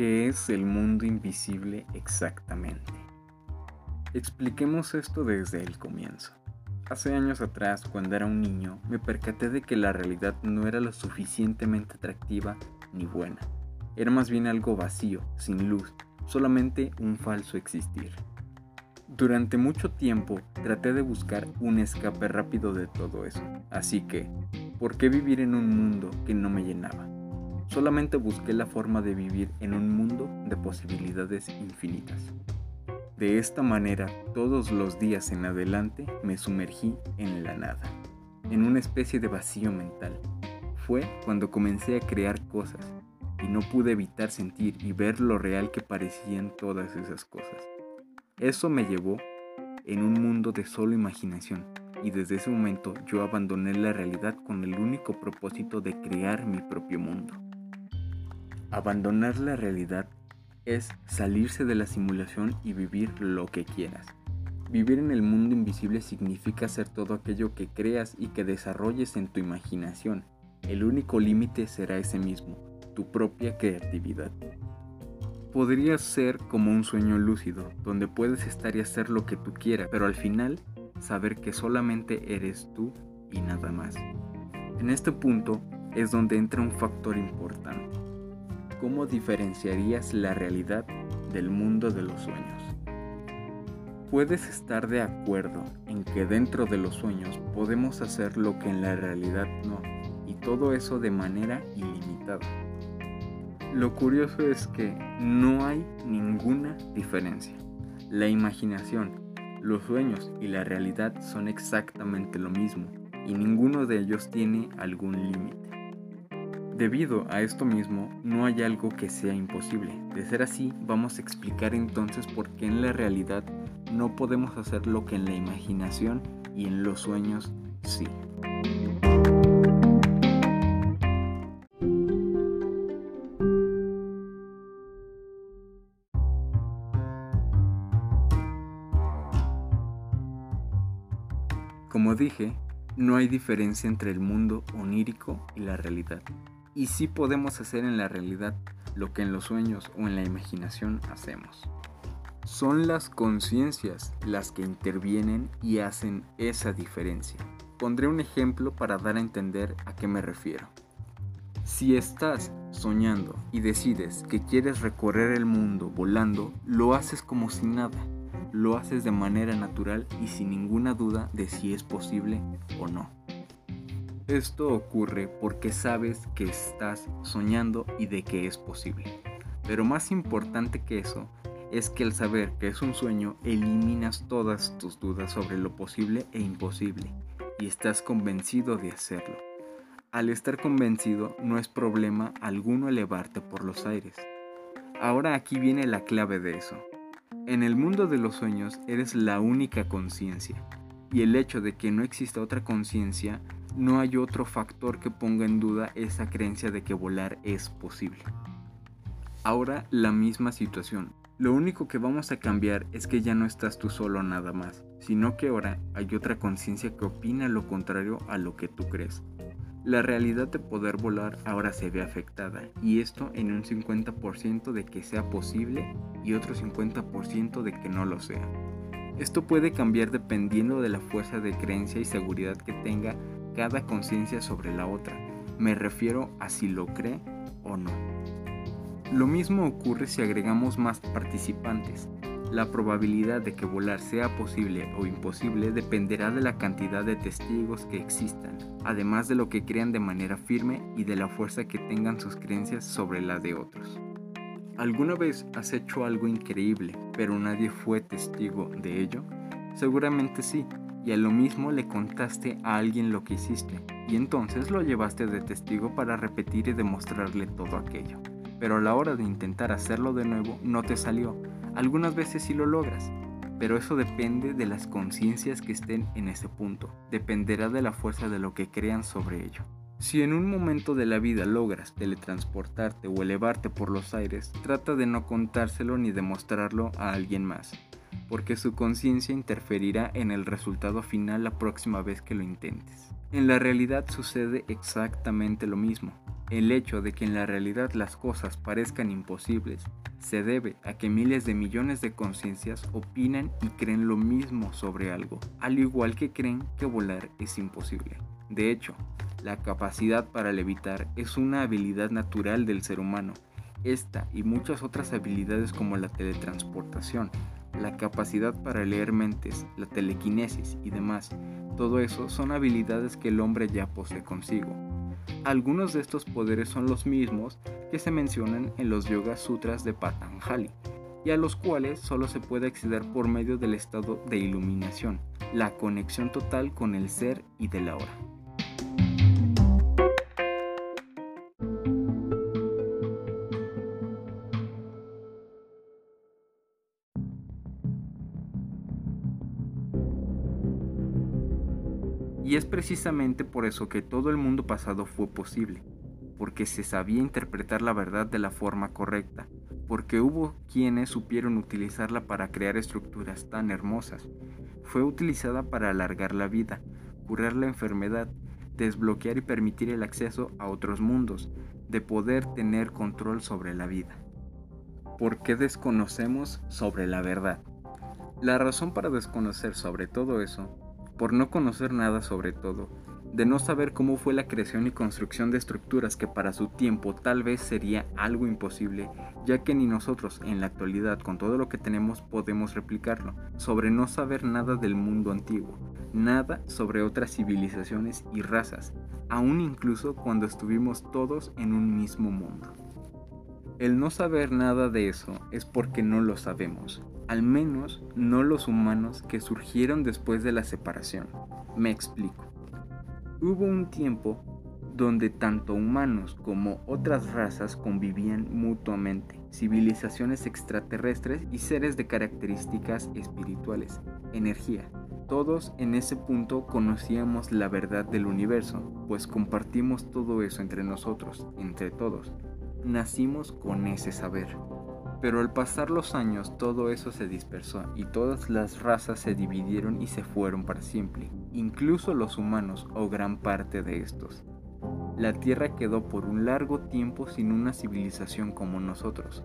¿Qué es el mundo invisible exactamente? Expliquemos esto desde el comienzo. Hace años atrás, cuando era un niño, me percaté de que la realidad no era lo suficientemente atractiva ni buena. Era más bien algo vacío, sin luz, solamente un falso existir. Durante mucho tiempo traté de buscar un escape rápido de todo eso, así que, ¿por qué vivir en un mundo que no me llenaba? Solamente busqué la forma de vivir en un mundo de posibilidades infinitas. De esta manera, todos los días en adelante me sumergí en la nada, en una especie de vacío mental. Fue cuando comencé a crear cosas y no pude evitar sentir y ver lo real que parecían todas esas cosas. Eso me llevó en un mundo de solo imaginación y desde ese momento yo abandoné la realidad con el único propósito de crear mi propio mundo. Abandonar la realidad es salirse de la simulación y vivir lo que quieras. Vivir en el mundo invisible significa hacer todo aquello que creas y que desarrolles en tu imaginación. El único límite será ese mismo, tu propia creatividad. Podría ser como un sueño lúcido, donde puedes estar y hacer lo que tú quieras, pero al final saber que solamente eres tú y nada más. En este punto es donde entra un factor importante ¿cómo diferenciarías la realidad del mundo de los sueños? Puedes estar de acuerdo en que dentro de los sueños podemos hacer lo que en la realidad no, y todo eso de manera ilimitada. Lo curioso es que no hay ninguna diferencia. La imaginación, los sueños y la realidad son exactamente lo mismo, y ninguno de ellos tiene algún límite. Debido a esto mismo, no hay algo que sea imposible. De ser así, vamos a explicar entonces por qué en la realidad no podemos hacer lo que en la imaginación y en los sueños sí. Como dije, no hay diferencia entre el mundo onírico y la realidad y sí podemos hacer en la realidad lo que en los sueños o en la imaginación hacemos. Son las conciencias las que intervienen y hacen esa diferencia. Pondré un ejemplo para dar a entender a qué me refiero. Si estás soñando y decides que quieres recorrer el mundo volando, lo haces como si nada. Lo haces de manera natural y sin ninguna duda de si es posible o no. Esto ocurre porque sabes que estás soñando y de que es posible. Pero más importante que eso es que al saber que es un sueño eliminas todas tus dudas sobre lo posible e imposible y estás convencido de hacerlo. Al estar convencido no es problema alguno elevarte por los aires. Ahora aquí viene la clave de eso. En el mundo de los sueños eres la única conciencia y el hecho de que no exista otra conciencia no hay otro factor que ponga en duda esa creencia de que volar es posible. Ahora la misma situación. Lo único que vamos a cambiar es que ya no estás tú solo nada más, sino que ahora hay otra conciencia que opina lo contrario a lo que tú crees. La realidad de poder volar ahora se ve afectada, y esto en un 50% de que sea posible y otro 50% de que no lo sea. Esto puede cambiar dependiendo de la fuerza de creencia y seguridad que tenga cada conciencia sobre la otra. Me refiero a si lo cree o no. Lo mismo ocurre si agregamos más participantes. La probabilidad de que volar sea posible o imposible dependerá de la cantidad de testigos que existan, además de lo que crean de manera firme y de la fuerza que tengan sus creencias sobre la de otros. ¿Alguna vez has hecho algo increíble, pero nadie fue testigo de ello? Seguramente sí, y a lo mismo le contaste a alguien lo que hiciste, y entonces lo llevaste de testigo para repetir y demostrarle todo aquello. Pero a la hora de intentar hacerlo de nuevo no te salió. Algunas veces sí lo logras, pero eso depende de las conciencias que estén en ese punto. Dependerá de la fuerza de lo que crean sobre ello. Si en un momento de la vida logras teletransportarte o elevarte por los aires, trata de no contárselo ni demostrarlo a alguien más porque su conciencia interferirá en el resultado final la próxima vez que lo intentes. En la realidad sucede exactamente lo mismo. El hecho de que en la realidad las cosas parezcan imposibles se debe a que miles de millones de conciencias opinan y creen lo mismo sobre algo, al igual que creen que volar es imposible. De hecho, la capacidad para levitar es una habilidad natural del ser humano. Esta y muchas otras habilidades como la teletransportación, la capacidad para leer mentes, la telequinesis y demás, todo eso son habilidades que el hombre ya posee consigo. Algunos de estos poderes son los mismos que se mencionan en los Yoga Sutras de Patanjali, y a los cuales solo se puede acceder por medio del estado de iluminación, la conexión total con el ser y de la hora. Y es precisamente por eso que todo el mundo pasado fue posible, porque se sabía interpretar la verdad de la forma correcta, porque hubo quienes supieron utilizarla para crear estructuras tan hermosas. Fue utilizada para alargar la vida, curar la enfermedad, desbloquear y permitir el acceso a otros mundos, de poder tener control sobre la vida. ¿Por qué desconocemos sobre la verdad? La razón para desconocer sobre todo eso por no conocer nada sobre todo, de no saber cómo fue la creación y construcción de estructuras que para su tiempo tal vez sería algo imposible, ya que ni nosotros en la actualidad con todo lo que tenemos podemos replicarlo, sobre no saber nada del mundo antiguo, nada sobre otras civilizaciones y razas, aún incluso cuando estuvimos todos en un mismo mundo. El no saber nada de eso es porque no lo sabemos, al menos no los humanos que surgieron después de la separación. Me explico. Hubo un tiempo donde tanto humanos como otras razas convivían mutuamente, civilizaciones extraterrestres y seres de características espirituales, energía. Todos en ese punto conocíamos la verdad del universo, pues compartimos todo eso entre nosotros, entre todos. Nacimos con ese saber. Pero al pasar los años todo eso se dispersó y todas las razas se dividieron y se fueron para siempre, incluso los humanos o gran parte de estos. La Tierra quedó por un largo tiempo sin una civilización como nosotros.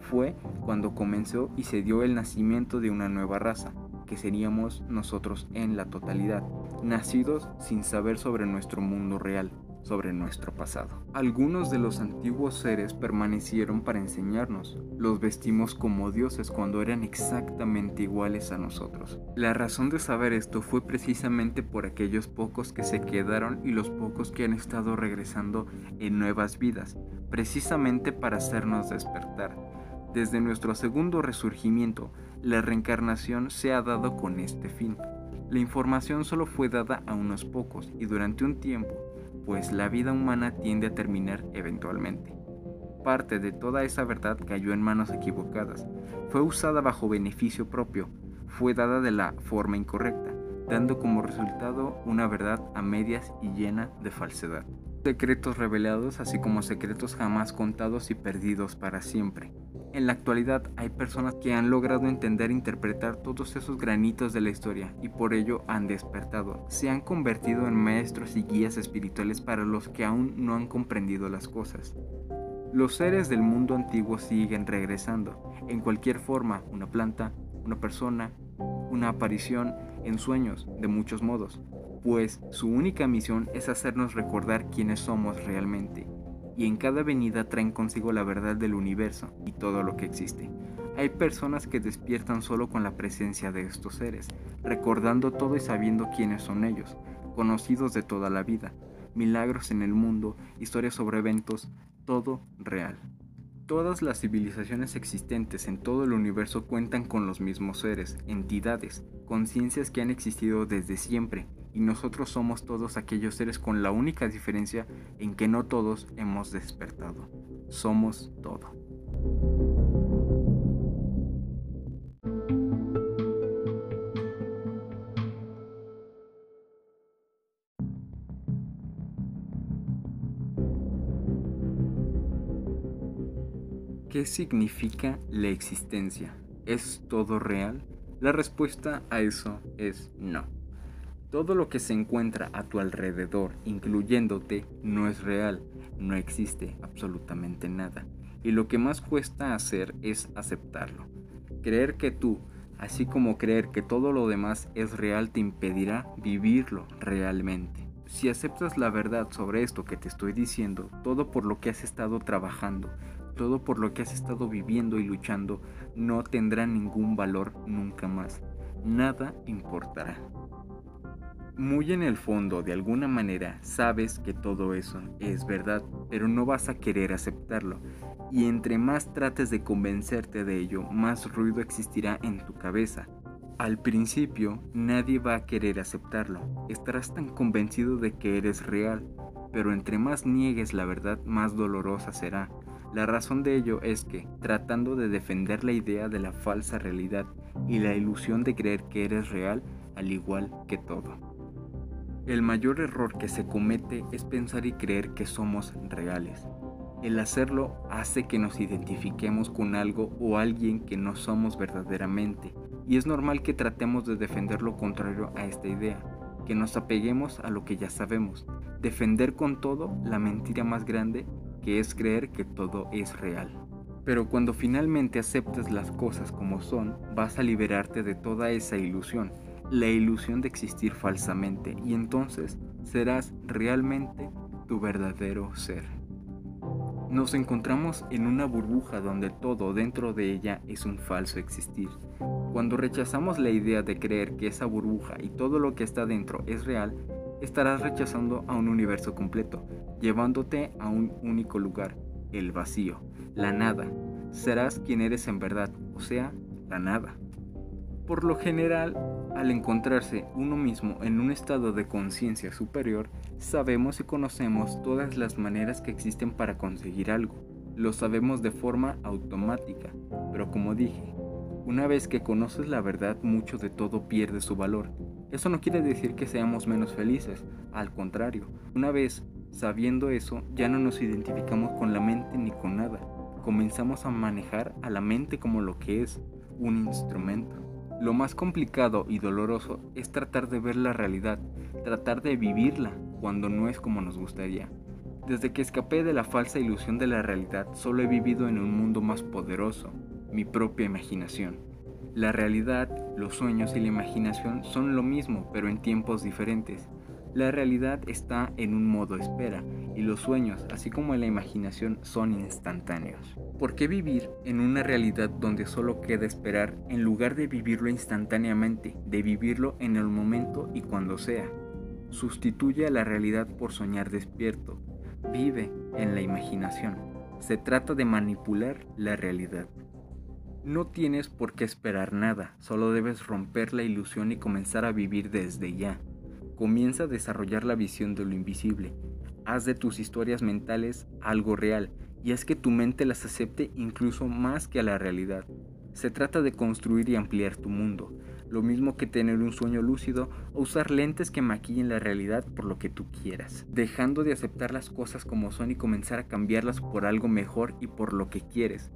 Fue cuando comenzó y se dio el nacimiento de una nueva raza, que seríamos nosotros en la totalidad, nacidos sin saber sobre nuestro mundo real sobre nuestro pasado. Algunos de los antiguos seres permanecieron para enseñarnos. Los vestimos como dioses cuando eran exactamente iguales a nosotros. La razón de saber esto fue precisamente por aquellos pocos que se quedaron y los pocos que han estado regresando en nuevas vidas, precisamente para hacernos despertar. Desde nuestro segundo resurgimiento, la reencarnación se ha dado con este fin. La información solo fue dada a unos pocos y durante un tiempo pues la vida humana tiende a terminar eventualmente. Parte de toda esa verdad cayó en manos equivocadas, fue usada bajo beneficio propio, fue dada de la forma incorrecta, dando como resultado una verdad a medias y llena de falsedad. Secretos revelados así como secretos jamás contados y perdidos para siempre. En la actualidad hay personas que han logrado entender e interpretar todos esos granitos de la historia y por ello han despertado. Se han convertido en maestros y guías espirituales para los que aún no han comprendido las cosas. Los seres del mundo antiguo siguen regresando, en cualquier forma, una planta, una persona, una aparición, en sueños, de muchos modos, pues su única misión es hacernos recordar quiénes somos realmente y en cada venida traen consigo la verdad del universo y todo lo que existe. Hay personas que despiertan solo con la presencia de estos seres, recordando todo y sabiendo quiénes son ellos, conocidos de toda la vida, milagros en el mundo, historias sobre eventos, todo real. Todas las civilizaciones existentes en todo el universo cuentan con los mismos seres, entidades, conciencias que han existido desde siempre y nosotros somos todos aquellos seres con la única diferencia en que no todos hemos despertado. Somos todo. ¿Qué significa la existencia? ¿Es todo real? La respuesta a eso es no. Todo lo que se encuentra a tu alrededor, incluyéndote, no es real. no existe absolutamente nada. Y lo que más cuesta hacer es aceptarlo. Creer que tú, así como creer que todo lo demás es real, te impedirá vivirlo realmente. Si aceptas la verdad sobre esto que te estoy diciendo, todo por lo que has estado trabajando, todo por lo que has estado viviendo y luchando, no tendrá ningún valor nunca más. Nada importará. Muy en el fondo, de alguna manera, sabes que todo eso es verdad, pero no vas a querer aceptarlo. Y entre más trates de convencerte de ello, más ruido existirá en tu cabeza. Al principio, nadie va a querer aceptarlo. Estarás tan convencido de que eres real, pero entre más niegues la verdad, más dolorosa será. La razón de ello es que, tratando de defender la idea de la falsa realidad y la ilusión de creer que eres real, al igual que todo. El mayor error que se comete es pensar y creer que somos reales. El hacerlo hace que nos identifiquemos con algo o alguien que no somos verdaderamente, y es normal que tratemos de defender lo contrario a esta idea, que nos apeguemos a lo que ya sabemos, defender con todo la mentira más grande que es creer que todo es real. Pero cuando finalmente aceptes las cosas como son, vas a liberarte de toda esa ilusión, la ilusión de existir falsamente, y entonces serás realmente tu verdadero ser. Nos encontramos en una burbuja donde todo dentro de ella es un falso existir. Cuando rechazamos la idea de creer que esa burbuja y todo lo que está dentro es real, estarás rechazando a un universo completo, llevándote a un único lugar, el vacío, la nada. Serás quien eres en verdad, o sea, la nada. Por lo general, al encontrarse uno mismo en un estado de conciencia superior, sabemos y conocemos todas las maneras que existen para conseguir algo. Lo sabemos de forma automática, pero como dije, una vez que conoces la verdad, mucho de todo pierde su valor. Eso no quiere decir que seamos menos felices, al contrario, una vez sabiendo eso, ya no nos identificamos con la mente ni con nada. Comenzamos a manejar a la mente como lo que es, un instrumento. Lo más complicado y doloroso es tratar de ver la realidad, tratar de vivirla cuando no es como nos gustaría. Desde que escapé de la falsa ilusión de la realidad, solo he vivido en un mundo más poderoso, mi propia imaginación. La realidad, los sueños y la imaginación son lo mismo, pero en tiempos diferentes. La realidad está en un modo espera y los sueños, así como la imaginación, son instantáneos. ¿Por qué vivir en una realidad donde solo queda esperar en lugar de vivirlo instantáneamente, de vivirlo en el momento y cuando sea? Sustituye a la realidad por soñar despierto. Vive en la imaginación. Se trata de manipular la realidad. No tienes por qué esperar nada, solo debes romper la ilusión y comenzar a vivir desde ya. Comienza a desarrollar la visión de lo invisible. Haz de tus historias mentales algo real y haz que tu mente las acepte incluso más que a la realidad. Se trata de construir y ampliar tu mundo, lo mismo que tener un sueño lúcido o usar lentes que maquillen la realidad por lo que tú quieras, dejando de aceptar las cosas como son y comenzar a cambiarlas por algo mejor y por lo que quieres.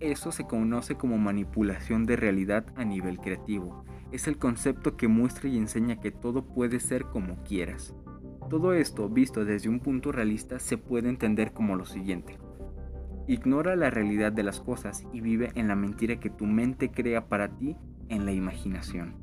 Eso se conoce como manipulación de realidad a nivel creativo. Es el concepto que muestra y enseña que todo puede ser como quieras. Todo esto, visto desde un punto realista, se puede entender como lo siguiente. Ignora la realidad de las cosas y vive en la mentira que tu mente crea para ti en la imaginación.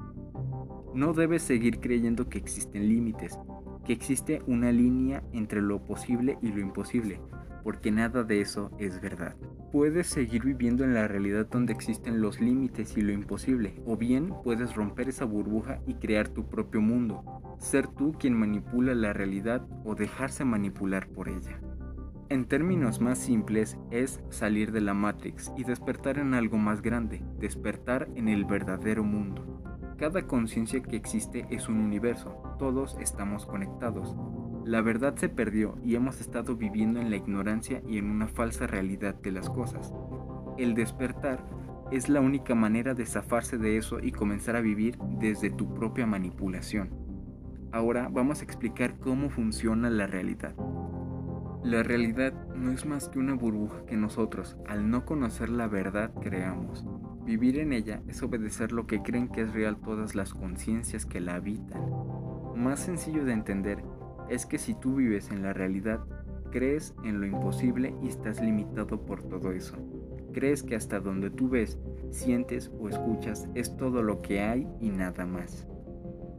No debes seguir creyendo que existen límites, que existe una línea entre lo posible y lo imposible, porque nada de eso es verdad. Puedes seguir viviendo en la realidad donde existen los límites y lo imposible, o bien puedes romper esa burbuja y crear tu propio mundo, ser tú quien manipula la realidad o dejarse manipular por ella. En términos más simples es salir de la Matrix y despertar en algo más grande, despertar en el verdadero mundo. Cada conciencia que existe es un universo, todos estamos conectados. La verdad se perdió y hemos estado viviendo en la ignorancia y en una falsa realidad de las cosas. El despertar es la única manera de zafarse de eso y comenzar a vivir desde tu propia manipulación. Ahora vamos a explicar cómo funciona la realidad. La realidad no es más que una burbuja que nosotros, al no conocer la verdad, creamos. Vivir en ella es obedecer lo que creen que es real todas las conciencias que la habitan. Más sencillo de entender es que si tú vives en la realidad, Crees en lo imposible y estás limitado por todo eso. Crees que hasta donde tú ves, sientes o escuchas es todo lo que hay y nada más.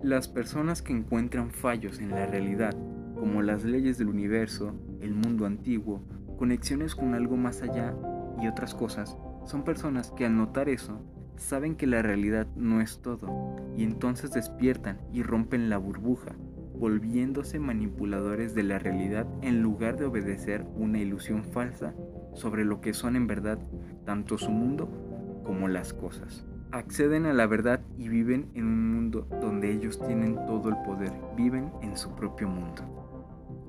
Las personas que encuentran fallos en la realidad, como las leyes del universo, el mundo antiguo, conexiones con algo más allá y otras cosas, son personas que al notar eso, saben que la realidad no es todo, y entonces despiertan y rompen la burbuja, volviéndose manipuladores de la realidad en lugar de obedecer una ilusión falsa sobre lo que son en verdad tanto su mundo como las cosas. Acceden a la verdad y viven en un mundo donde ellos tienen todo el poder, viven en su propio mundo.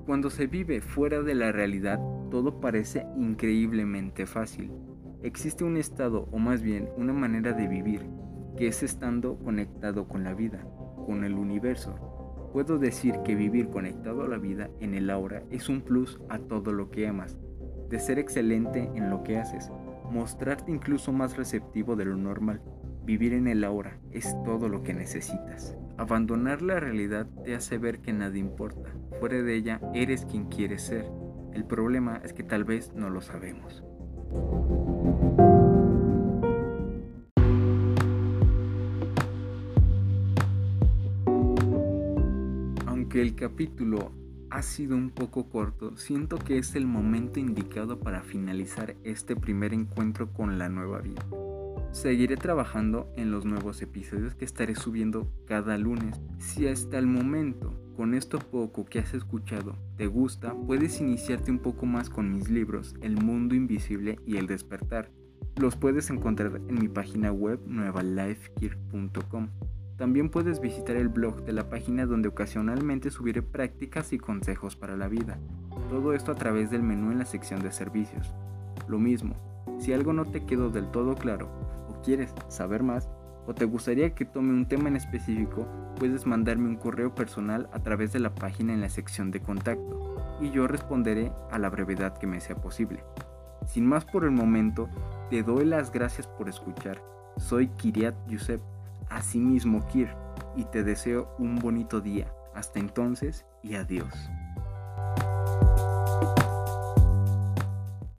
Cuando se vive fuera de la realidad, todo parece increíblemente fácil. Existe un estado, o más bien una manera de vivir, que es estando conectado con la vida, con el universo. Puedo decir que vivir conectado a la vida en el aura es un plus a todo lo que amas, de ser excelente en lo que haces, mostrarte incluso más receptivo de lo normal. Vivir en el ahora es todo lo que necesitas. Abandonar la realidad te hace ver que nada importa. Fuera de ella eres quien quieres ser. El problema es que tal vez no lo sabemos. Aunque el capítulo ha sido un poco corto, siento que es el momento indicado para finalizar este primer encuentro con la nueva vida. Seguiré trabajando en los nuevos episodios que estaré subiendo cada lunes. Si hasta el momento, con esto poco que has escuchado, te gusta, puedes iniciarte un poco más con mis libros El Mundo Invisible y El Despertar. Los puedes encontrar en mi página web nuevalifegear.com. También puedes visitar el blog de la página donde ocasionalmente subiré prácticas y consejos para la vida. Todo esto a través del menú en la sección de servicios. Lo mismo, si algo no te quedó del todo claro quieres saber más o te gustaría que tome un tema en específico, puedes mandarme un correo personal a través de la página en la sección de contacto y yo responderé a la brevedad que me sea posible. Sin más por el momento, te doy las gracias por escuchar. Soy Kiriat Yusef Asimismo, Kir, y te deseo un bonito día. Hasta entonces y adiós.